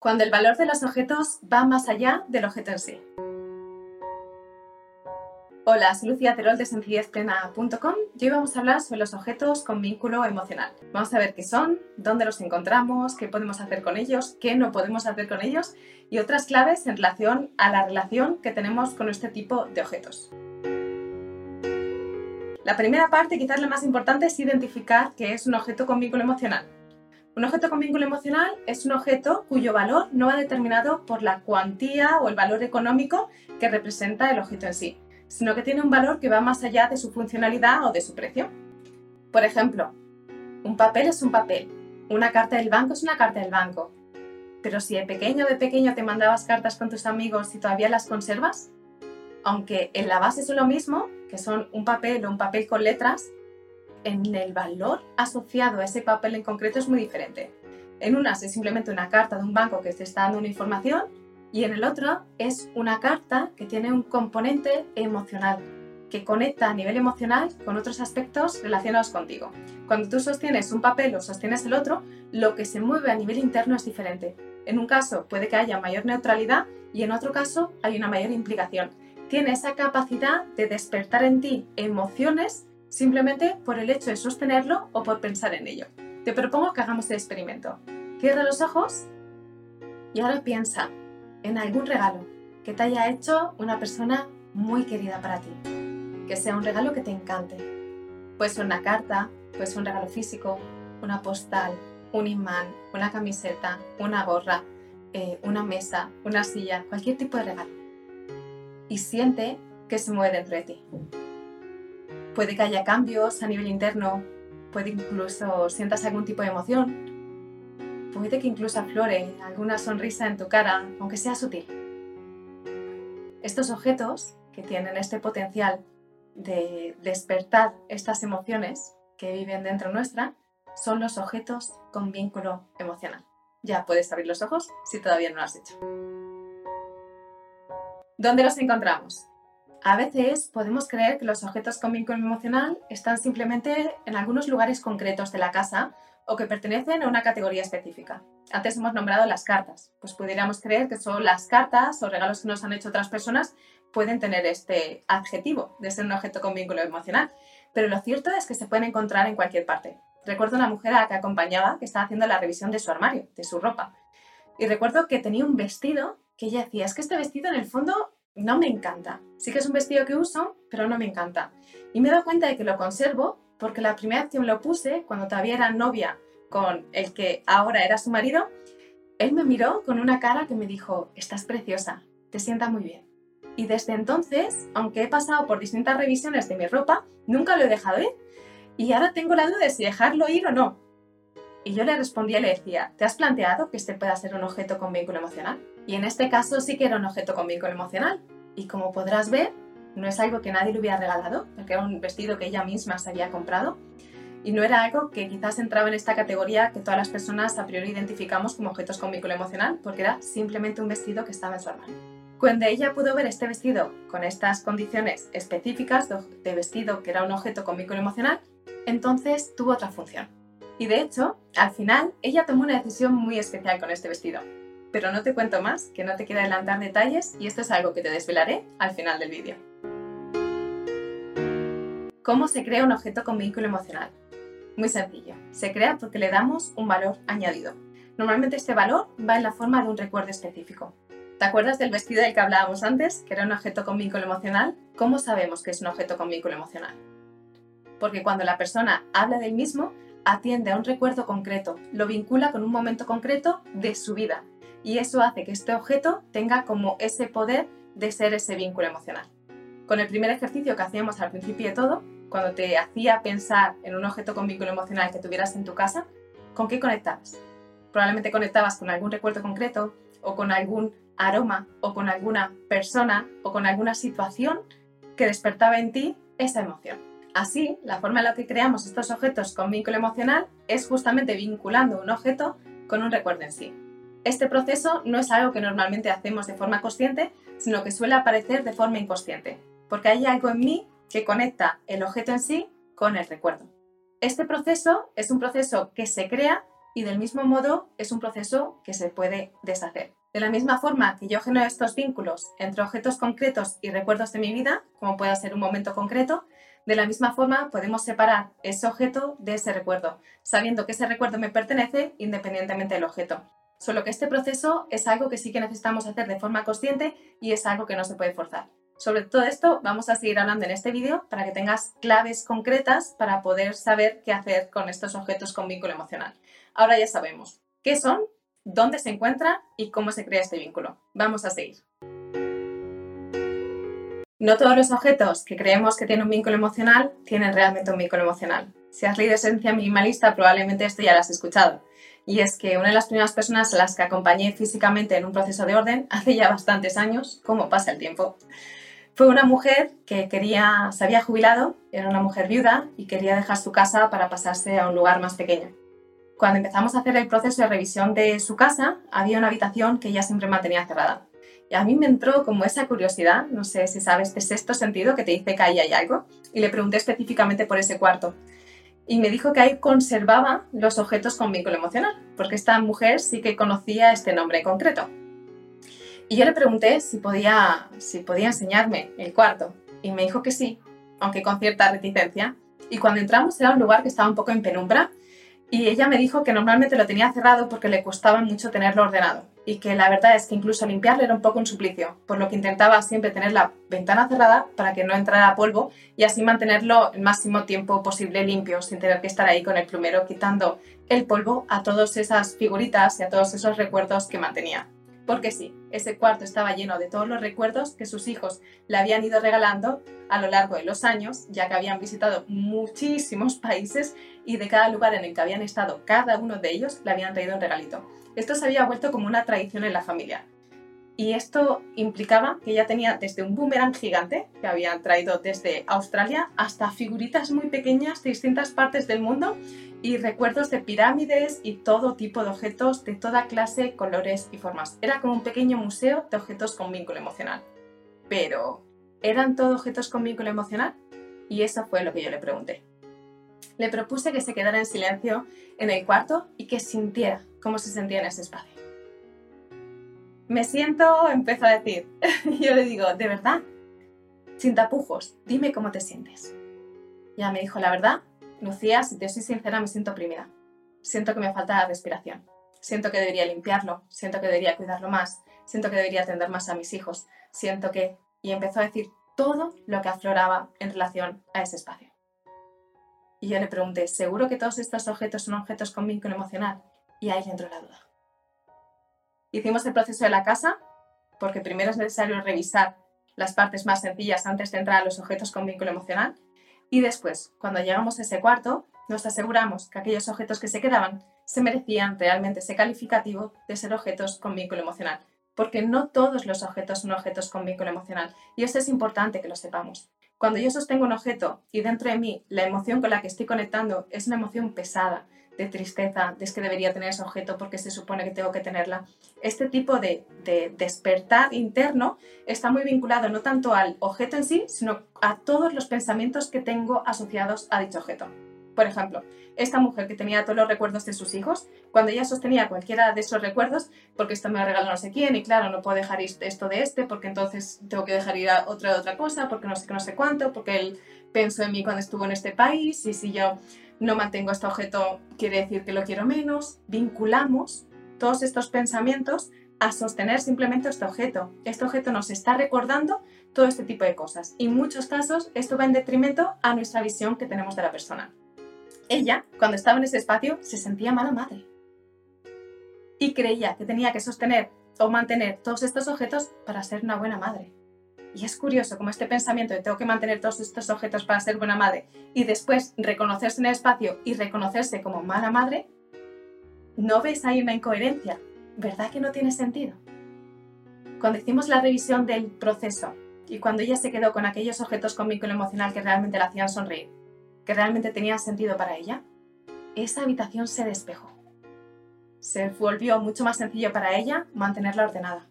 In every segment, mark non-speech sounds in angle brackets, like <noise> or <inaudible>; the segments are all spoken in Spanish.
cuando el valor de los objetos va más allá del objeto en sí. Hola, soy Lucía Terol de sencillezplena.com y hoy vamos a hablar sobre los objetos con vínculo emocional. Vamos a ver qué son, dónde los encontramos, qué podemos hacer con ellos, qué no podemos hacer con ellos y otras claves en relación a la relación que tenemos con este tipo de objetos. La primera parte, quizás la más importante, es identificar qué es un objeto con vínculo emocional. Un objeto con vínculo emocional es un objeto cuyo valor no va determinado por la cuantía o el valor económico que representa el objeto en sí, sino que tiene un valor que va más allá de su funcionalidad o de su precio. Por ejemplo, un papel es un papel, una carta del banco es una carta del banco, pero si de pequeño de pequeño te mandabas cartas con tus amigos y todavía las conservas, aunque en la base es lo mismo, que son un papel o un papel con letras, en el valor asociado a ese papel en concreto es muy diferente. En una es simplemente una carta de un banco que te está dando una información y en el otro es una carta que tiene un componente emocional, que conecta a nivel emocional con otros aspectos relacionados contigo. Cuando tú sostienes un papel o sostienes el otro, lo que se mueve a nivel interno es diferente. En un caso puede que haya mayor neutralidad y en otro caso hay una mayor implicación. Tiene esa capacidad de despertar en ti emociones simplemente por el hecho de sostenerlo o por pensar en ello. Te propongo que hagamos el experimento. Cierra los ojos y ahora piensa en algún regalo que te haya hecho una persona muy querida para ti. Que sea un regalo que te encante. Puede ser una carta, puede un regalo físico, una postal, un imán, una camiseta, una gorra, eh, una mesa, una silla, cualquier tipo de regalo. Y siente que se mueve dentro de ti. Puede que haya cambios a nivel interno, puede incluso sientas algún tipo de emoción, puede que incluso aflore alguna sonrisa en tu cara, aunque sea sutil. Estos objetos que tienen este potencial de despertar estas emociones que viven dentro nuestra son los objetos con vínculo emocional. Ya puedes abrir los ojos si todavía no lo has hecho. ¿Dónde los encontramos? A veces podemos creer que los objetos con vínculo emocional están simplemente en algunos lugares concretos de la casa o que pertenecen a una categoría específica. Antes hemos nombrado las cartas, pues pudiéramos creer que son las cartas o regalos que nos han hecho otras personas pueden tener este adjetivo de ser un objeto con vínculo emocional, pero lo cierto es que se pueden encontrar en cualquier parte. Recuerdo una mujer a la que acompañaba que estaba haciendo la revisión de su armario, de su ropa, y recuerdo que tenía un vestido que ella decía, es que este vestido en el fondo no me encanta. Sí que es un vestido que uso, pero no me encanta. Y me he dado cuenta de que lo conservo porque la primera vez que me lo puse, cuando todavía era novia con el que ahora era su marido, él me miró con una cara que me dijo, estás preciosa, te sienta muy bien. Y desde entonces, aunque he pasado por distintas revisiones de mi ropa, nunca lo he dejado ir. Y ahora tengo la duda de si dejarlo ir o no. Y yo le respondía y le decía, ¿te has planteado que este pueda ser un objeto con vínculo emocional? Y en este caso sí que era un objeto con vínculo emocional. Y como podrás ver, no es algo que nadie le hubiera regalado, porque era un vestido que ella misma se había comprado. Y no era algo que quizás entraba en esta categoría que todas las personas a priori identificamos como objetos con vínculo emocional, porque era simplemente un vestido que estaba en su armario. Cuando ella pudo ver este vestido con estas condiciones específicas de vestido que era un objeto con vínculo emocional, entonces tuvo otra función. Y de hecho, al final, ella tomó una decisión muy especial con este vestido. Pero no te cuento más, que no te quiero adelantar detalles y esto es algo que te desvelaré al final del vídeo. ¿Cómo se crea un objeto con vínculo emocional? Muy sencillo, se crea porque le damos un valor añadido. Normalmente este valor va en la forma de un recuerdo específico. ¿Te acuerdas del vestido del que hablábamos antes, que era un objeto con vínculo emocional? ¿Cómo sabemos que es un objeto con vínculo emocional? Porque cuando la persona habla del mismo, atiende a un recuerdo concreto, lo vincula con un momento concreto de su vida, y eso hace que este objeto tenga como ese poder de ser ese vínculo emocional. Con el primer ejercicio que hacíamos al principio de todo, cuando te hacía pensar en un objeto con vínculo emocional que tuvieras en tu casa, ¿con qué conectabas? Probablemente conectabas con algún recuerdo concreto o con algún aroma o con alguna persona o con alguna situación que despertaba en ti esa emoción. Así, la forma en la que creamos estos objetos con vínculo emocional es justamente vinculando un objeto con un recuerdo en sí. Este proceso no es algo que normalmente hacemos de forma consciente, sino que suele aparecer de forma inconsciente, porque hay algo en mí que conecta el objeto en sí con el recuerdo. Este proceso es un proceso que se crea y del mismo modo es un proceso que se puede deshacer. De la misma forma que yo genero estos vínculos entre objetos concretos y recuerdos de mi vida, como pueda ser un momento concreto, de la misma forma podemos separar ese objeto de ese recuerdo, sabiendo que ese recuerdo me pertenece independientemente del objeto. Solo que este proceso es algo que sí que necesitamos hacer de forma consciente y es algo que no se puede forzar. Sobre todo esto vamos a seguir hablando en este vídeo para que tengas claves concretas para poder saber qué hacer con estos objetos con vínculo emocional. Ahora ya sabemos qué son, dónde se encuentran y cómo se crea este vínculo. Vamos a seguir. No todos los objetos que creemos que tienen un vínculo emocional tienen realmente un vínculo emocional. Si has leído Esencia Minimalista, probablemente esto ya lo has escuchado. Y es que una de las primeras personas a las que acompañé físicamente en un proceso de orden <laughs> hace ya bastantes años, como pasa el tiempo, fue una mujer que quería, se había jubilado, era una mujer viuda y quería dejar su casa para pasarse a un lugar más pequeño. Cuando empezamos a hacer el proceso de revisión de su casa, había una habitación que ella siempre mantenía cerrada. Y a mí me entró como esa curiosidad, no sé si sabes, este sexto sentido que te dice que ahí hay algo, y le pregunté específicamente por ese cuarto. Y me dijo que ahí conservaba los objetos con vínculo emocional, porque esta mujer sí que conocía este nombre en concreto. Y yo le pregunté si podía, si podía enseñarme el cuarto y me dijo que sí, aunque con cierta reticencia. Y cuando entramos era un lugar que estaba un poco en penumbra y ella me dijo que normalmente lo tenía cerrado porque le costaba mucho tenerlo ordenado y que la verdad es que incluso limpiarlo era un poco un suplicio, por lo que intentaba siempre tener la ventana cerrada para que no entrara polvo y así mantenerlo el máximo tiempo posible limpio sin tener que estar ahí con el plumero quitando el polvo a todas esas figuritas y a todos esos recuerdos que mantenía. Porque sí, ese cuarto estaba lleno de todos los recuerdos que sus hijos le habían ido regalando a lo largo de los años, ya que habían visitado muchísimos <laughs> países y de cada lugar en el que habían estado cada uno de ellos le habían traído un regalito. Esto se había vuelto como una tradición en la familia. Y esto implicaba que ella tenía desde un boomerang gigante que habían traído desde Australia hasta figuritas muy pequeñas de distintas partes del mundo y recuerdos de pirámides y todo tipo de objetos de toda clase, colores y formas. Era como un pequeño museo de objetos con vínculo emocional. Pero, ¿eran todos objetos con vínculo emocional? Y eso fue lo que yo le pregunté. Le propuse que se quedara en silencio en el cuarto y que sintiera cómo se sentía en ese espacio. Me siento, empezó a decir. <laughs> yo le digo, ¿de verdad? Sin tapujos, dime cómo te sientes. Ya me dijo, la verdad, Lucía, si te soy sincera, me siento oprimida. Siento que me falta la respiración. Siento que debería limpiarlo, siento que debería cuidarlo más, siento que debería atender más a mis hijos, siento que... Y empezó a decir todo lo que afloraba en relación a ese espacio. Y yo le pregunté, ¿seguro que todos estos objetos son objetos con vínculo emocional? Y ahí entró la duda. Hicimos el proceso de la casa, porque primero es necesario revisar las partes más sencillas antes de entrar a los objetos con vínculo emocional. Y después, cuando llegamos a ese cuarto, nos aseguramos que aquellos objetos que se quedaban se merecían realmente ese calificativo de ser objetos con vínculo emocional, porque no todos los objetos son objetos con vínculo emocional, y esto es importante que lo sepamos. Cuando yo sostengo un objeto y dentro de mí la emoción con la que estoy conectando es una emoción pesada, de tristeza, de es que debería tener ese objeto porque se supone que tengo que tenerla. Este tipo de, despertar interno está muy vinculado no tanto al objeto en sí, sino a todos los pensamientos que tengo asociados a dicho objeto. Por ejemplo, esta mujer que tenía todos los recuerdos de sus hijos, cuando ella sostenía cualquiera de esos recuerdos, porque esto me ha regalado no sé quién, y claro, no puedo dejar esto de este, porque entonces tengo que dejar ir a otra de otra cosa, porque no sé qué, no sé cuánto, porque él pensó en mí cuando estuvo en este país, y si yo no mantengo este objeto, quiere decir que lo quiero menos. Vinculamos todos estos pensamientos a sostener simplemente este objeto. Este objeto nos está recordando todo este tipo de cosas. Y en muchos casos esto va en detrimento a nuestra visión que tenemos de la persona. Ella, cuando estaba en ese espacio, se sentía mala madre. Y creía que tenía que sostener o mantener todos estos objetos para ser una buena madre. Y es curioso como este pensamiento de tengo que mantener todos estos objetos para ser buena madre y después reconocerse en el espacio y reconocerse como mala madre, ¿no ves ahí una incoherencia? ¿Verdad que no tiene sentido? Cuando hicimos la revisión del proceso y cuando ella se quedó con aquellos objetos con vínculo emocional que realmente la hacían sonreír, que realmente tenían sentido para ella, esa habitación se despejó. Se volvió mucho más sencillo para ella mantenerla ordenada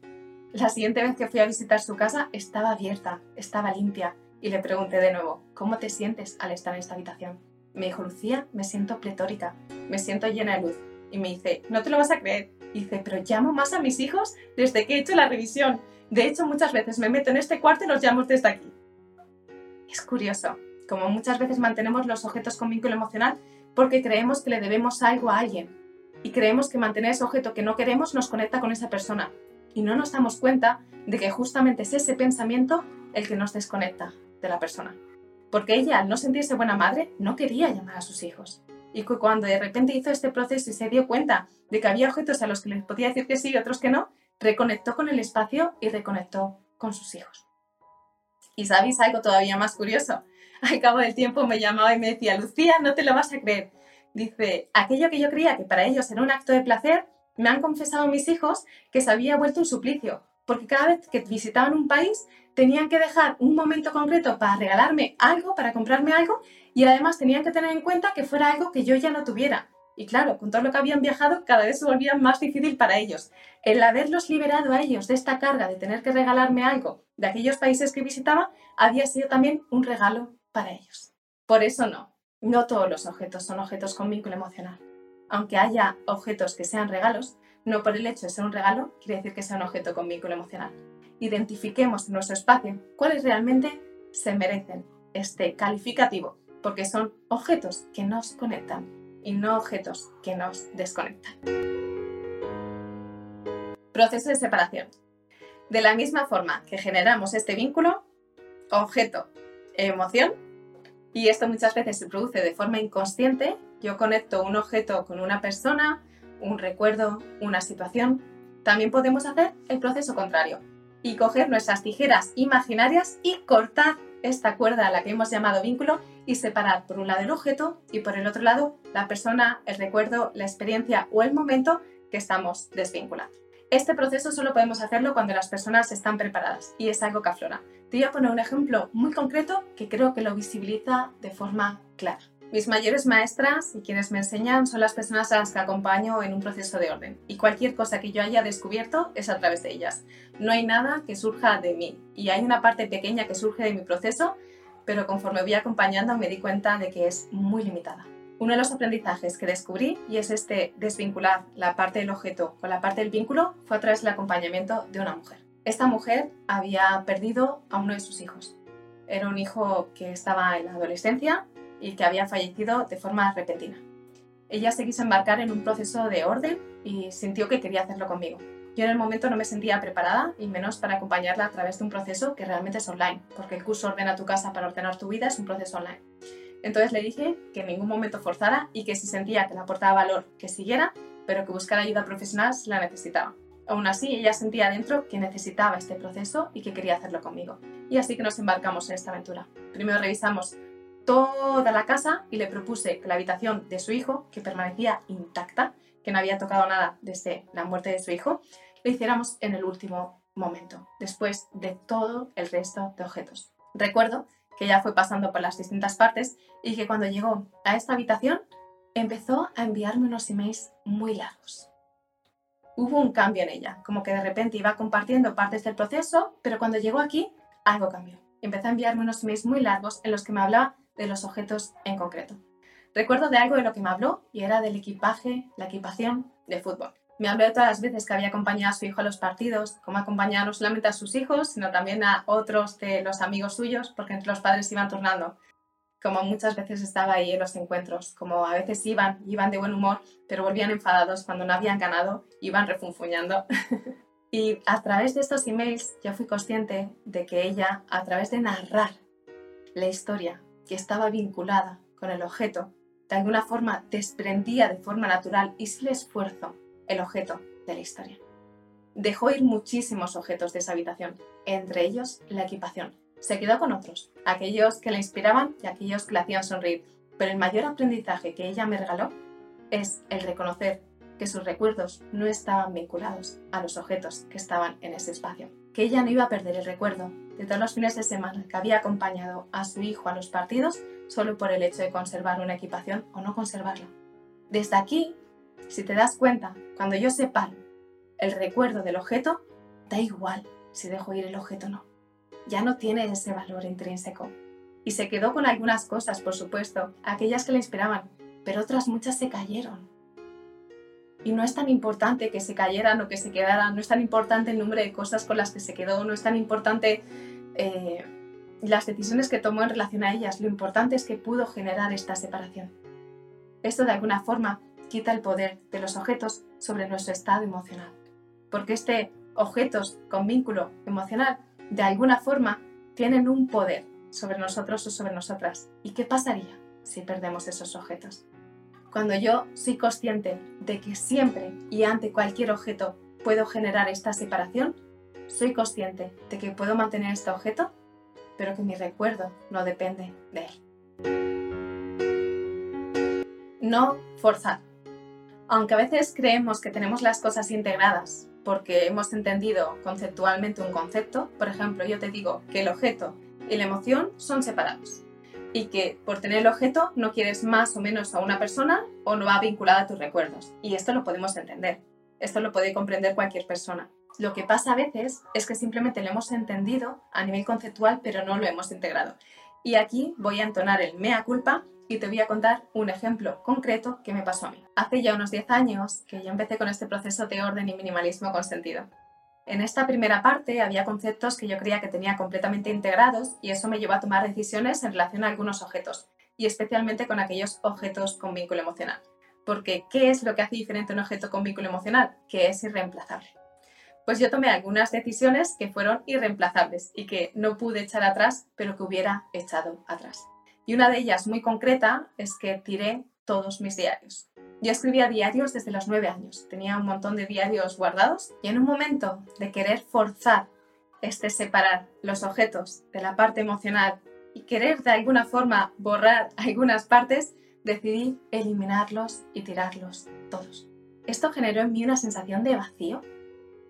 la siguiente vez que fui a visitar su casa estaba abierta, estaba limpia y le pregunté de nuevo, ¿cómo te sientes al estar en esta habitación? Me dijo, Lucía, me siento pletórica, me siento llena de luz. Y me dice, no te lo vas a creer. Y dice, pero llamo más a mis hijos desde que he hecho la revisión. De hecho, muchas veces me meto en este cuarto y los llamo desde aquí. Es curioso, como muchas veces mantenemos los objetos con vínculo emocional porque creemos que le debemos algo a alguien y creemos que mantener ese objeto que no queremos nos conecta con esa persona y no nos damos cuenta de que justamente es ese pensamiento el que nos desconecta de la persona. Porque ella, al no sentirse buena madre, no quería llamar a sus hijos. Y cuando de repente hizo este proceso y se dio cuenta de que había objetos a los que les podía decir que sí y otros que no, reconectó con el espacio y reconectó con sus hijos. Y sabéis algo todavía más curioso. <laughs> Al cabo del tiempo me llamaba y me decía, Lucía, no te lo vas a creer. Dice, aquello que yo creía que para ellos era un acto de placer, me han confesado mis hijos que se había vuelto un suplicio, porque cada vez que visitaban un país tenían que dejar un momento concreto para regalarme algo, para comprarme algo, y además tenían que tener en cuenta que fuera algo que yo ya no tuviera. Y claro, con todo lo que habían viajado, cada vez se volvía más difícil para ellos. El haberlos liberado a ellos de esta carga de tener que regalarme algo de aquellos países que visitaba, había sido también un regalo para ellos. Por eso no, no todos los objetos son objetos con vínculo emocional. Aunque haya objetos que sean regalos, no por el hecho de ser un regalo quiere decir que sea un objeto con vínculo emocional. Identifiquemos en nuestro espacio cuáles realmente se merecen este calificativo, porque son objetos que nos conectan y no objetos que nos desconectan. Proceso de separación. De la misma forma que generamos este vínculo, objeto, emoción, y esto muchas veces se produce de forma inconsciente, yo conecto un objeto con una persona, un recuerdo, una situación, también podemos hacer el proceso contrario y coger nuestras tijeras imaginarias y cortar esta cuerda a la que hemos llamado vínculo y separar por un lado el objeto y por el otro lado la persona, el recuerdo, la experiencia o el momento que estamos desvinculando. Este proceso solo podemos hacerlo cuando las personas están preparadas y es algo que aflora. Te voy a poner un ejemplo muy concreto que creo que lo visibiliza de forma clara. Mis mayores maestras y quienes me enseñan son las personas a las que acompaño en un proceso de orden y cualquier cosa que yo haya descubierto es a través de ellas. No hay nada que surja de mí y hay una parte pequeña que surge de mi proceso, pero conforme voy acompañando me di cuenta de que es muy limitada. Uno de los aprendizajes que descubrí, y es este desvincular la parte del objeto con la parte del vínculo, fue a través del acompañamiento de una mujer. Esta mujer había perdido a uno de sus hijos. Era un hijo que estaba en la adolescencia y que había fallecido de forma repentina. Ella se quiso embarcar en un proceso de orden y sintió que quería hacerlo conmigo. Yo en el momento no me sentía preparada y menos para acompañarla a través de un proceso que realmente es online, porque el curso Ordena tu casa para ordenar tu vida es un proceso online. Entonces le dije que en ningún momento forzara y que si sentía que le aportaba valor, que siguiera, pero que buscar ayuda profesional si la necesitaba. Aún así, ella sentía dentro que necesitaba este proceso y que quería hacerlo conmigo. Y así que nos embarcamos en esta aventura. Primero revisamos toda la casa y le propuse que la habitación de su hijo, que permanecía intacta, que no había tocado nada desde la muerte de su hijo, lo hiciéramos en el último momento, después de todo el resto de objetos. Recuerdo que ella fue pasando por las distintas partes y que cuando llegó a esta habitación empezó a enviarme unos emails muy largos. Hubo un cambio en ella, como que de repente iba compartiendo partes del proceso, pero cuando llegó aquí, algo cambió. Empezó a enviarme unos emails muy largos en los que me hablaba de los objetos en concreto. Recuerdo de algo de lo que me habló y era del equipaje, la equipación de fútbol. Me habló de todas las veces que había acompañado a su hijo a los partidos, cómo acompañaba no solamente a sus hijos, sino también a otros de los amigos suyos, porque entre los padres iban turnando. Como muchas veces estaba ahí en los encuentros, como a veces iban, iban de buen humor, pero volvían enfadados cuando no habían ganado, iban refunfuñando. <laughs> y a través de estos emails yo fui consciente de que ella, a través de narrar la historia que estaba vinculada con el objeto, de alguna forma desprendía de forma natural y sin esfuerzo el objeto de la historia. Dejó ir muchísimos objetos de esa habitación, entre ellos la equipación. Se quedó con otros, aquellos que la inspiraban y aquellos que la hacían sonreír, pero el mayor aprendizaje que ella me regaló es el reconocer que sus recuerdos no estaban vinculados a los objetos que estaban en ese espacio, que ella no iba a perder el recuerdo de todos los fines de semana que había acompañado a su hijo a los partidos solo por el hecho de conservar una equipación o no conservarla. Desde aquí si te das cuenta, cuando yo separo el recuerdo del objeto, da igual si dejo ir el objeto o no. Ya no tiene ese valor intrínseco. Y se quedó con algunas cosas, por supuesto, aquellas que le inspiraban, pero otras muchas se cayeron. Y no es tan importante que se cayeran o que se quedaran, no es tan importante el número de cosas con las que se quedó, no es tan importante eh, las decisiones que tomó en relación a ellas, lo importante es que pudo generar esta separación. Esto de alguna forma quita el poder de los objetos sobre nuestro estado emocional, porque este objetos con vínculo emocional de alguna forma tienen un poder sobre nosotros o sobre nosotras. ¿Y qué pasaría si perdemos esos objetos? Cuando yo soy consciente de que siempre y ante cualquier objeto puedo generar esta separación, soy consciente de que puedo mantener este objeto, pero que mi recuerdo no depende de él. No forzar. Aunque a veces creemos que tenemos las cosas integradas porque hemos entendido conceptualmente un concepto, por ejemplo, yo te digo que el objeto y la emoción son separados y que por tener el objeto no quieres más o menos a una persona o no va vinculada a tus recuerdos. Y esto lo podemos entender, esto lo puede comprender cualquier persona. Lo que pasa a veces es que simplemente lo hemos entendido a nivel conceptual, pero no lo hemos integrado. Y aquí voy a entonar el mea culpa y te voy a contar un ejemplo concreto que me pasó a mí. Hace ya unos 10 años que yo empecé con este proceso de orden y minimalismo con sentido. En esta primera parte había conceptos que yo creía que tenía completamente integrados y eso me llevó a tomar decisiones en relación a algunos objetos y especialmente con aquellos objetos con vínculo emocional. Porque, ¿qué es lo que hace diferente un objeto con vínculo emocional? Que es irreemplazable. Pues yo tomé algunas decisiones que fueron irreemplazables y que no pude echar atrás, pero que hubiera echado atrás. Y una de ellas muy concreta es que tiré todos mis diarios. Yo escribía diarios desde los nueve años, tenía un montón de diarios guardados y en un momento de querer forzar este separar los objetos de la parte emocional y querer de alguna forma borrar <laughs> algunas partes, decidí eliminarlos y tirarlos todos. Esto generó en mí una sensación de vacío.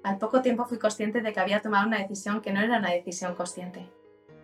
Al poco tiempo fui consciente de que había tomado una decisión que no era una decisión consciente,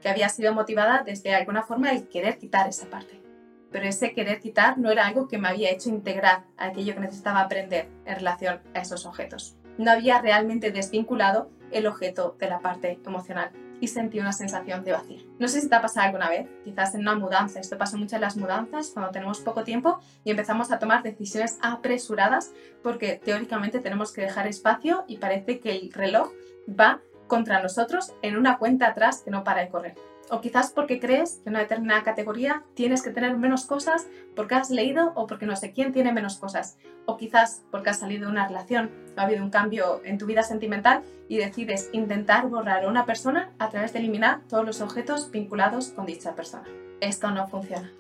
que había sido motivada desde alguna forma el querer quitar esa parte pero ese querer quitar no era algo que me había hecho integrar aquello que necesitaba aprender en relación a esos objetos. No había realmente desvinculado el objeto de la parte emocional y sentí una sensación de vacío. No sé si te ha pasado alguna vez, quizás en una mudanza, esto pasa mucho en las mudanzas cuando tenemos poco tiempo y empezamos a tomar decisiones apresuradas porque teóricamente tenemos que dejar espacio y parece que el reloj va contra nosotros en una cuenta atrás que no para de correr. O quizás porque crees que en una determinada categoría tienes que tener menos cosas porque has leído o porque no sé quién tiene menos cosas. O quizás porque has salido de una relación o ha habido un cambio en tu vida sentimental y decides intentar borrar a una persona a través de eliminar todos los objetos vinculados con dicha persona. Esto no funciona.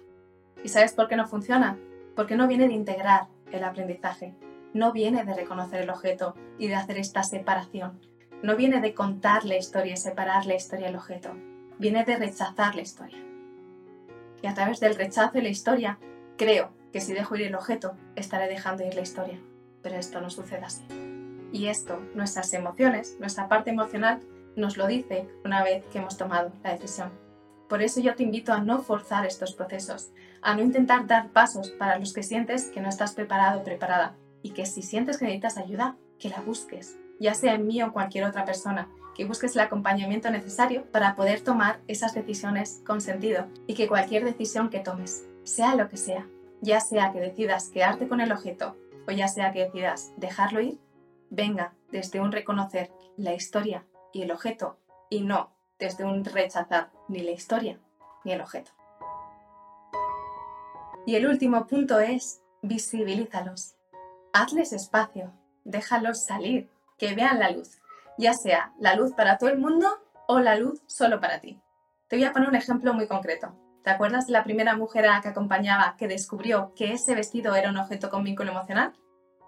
¿Y sabes por qué no funciona? Porque no viene de integrar el aprendizaje, no viene de reconocer el objeto y de hacer esta separación, no viene de contar la historia y separar la historia del objeto viene de rechazar la historia. Y a través del rechazo de la historia, creo que si dejo ir el objeto, estaré dejando ir la historia. Pero esto no sucede así. Y esto, nuestras emociones, nuestra parte emocional, nos lo dice una vez que hemos tomado la decisión. Por eso yo te invito a no forzar estos procesos, a no intentar dar pasos para los que sientes que no estás preparado o preparada y que si sientes que necesitas ayuda, que la busques, ya sea en mí o cualquier otra persona, que busques el acompañamiento necesario para poder tomar esas decisiones con sentido y que cualquier decisión que tomes, sea lo que sea, ya sea que decidas quedarte con el objeto o ya sea que decidas dejarlo ir, venga desde un reconocer la historia y el objeto y no desde un rechazar ni la historia ni el objeto. Y el último punto es visibilízalos. Hazles espacio, déjalos salir, que vean la luz ya sea la luz para todo el mundo o la luz solo para ti. Te voy a poner un ejemplo muy concreto. ¿Te acuerdas de la primera mujer a que acompañaba que descubrió que ese vestido era un objeto con vínculo emocional?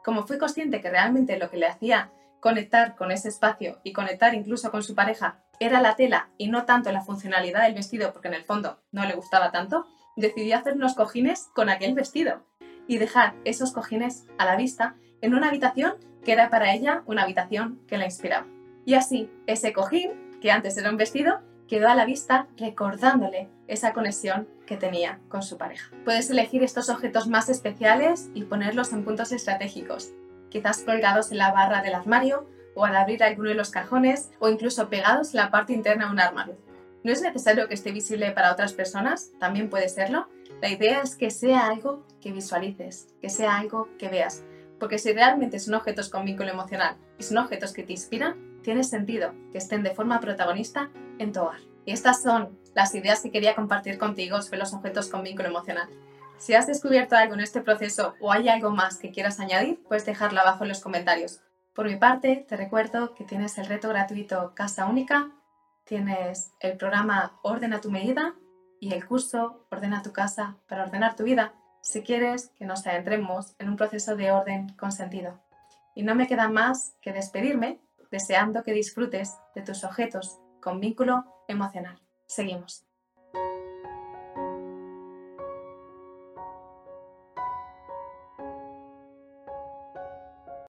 Como fui consciente que realmente lo que le hacía conectar con ese espacio y conectar incluso con su pareja era la tela y no tanto la funcionalidad del vestido, porque en el fondo no le gustaba tanto, decidí hacer unos cojines con aquel vestido y dejar esos cojines a la vista en una habitación que era para ella una habitación que la inspiraba. Y así, ese cojín, que antes era un vestido, quedó a la vista recordándole esa conexión que tenía con su pareja. Puedes elegir estos objetos más especiales y ponerlos en puntos estratégicos, quizás colgados en la barra del armario o al abrir alguno de los cajones o incluso pegados en la parte interna de un armario. No es necesario que esté visible para otras personas, también puede serlo. La idea es que sea algo que visualices, que sea algo que veas, Porque si realmente son objetos con vínculo emocional y son objetos que te inspiran, tiene sentido que estén de forma protagonista en tu hogar. Y estas son las ideas que quería compartir contigo sobre los objetos con vínculo emocional. Si has descubierto algo en este proceso o hay algo más que quieras añadir, puedes dejarlo abajo en los comentarios. Por mi parte, te recuerdo que tienes el reto gratuito Casa Única, tienes el programa Ordena tu medida y el curso Ordena tu casa para ordenar tu vida si quieres que nos adentremos en un proceso de orden con sentido. Y no me queda más que despedirme deseando que disfrutes de tus objetos con vínculo emocional. Seguimos.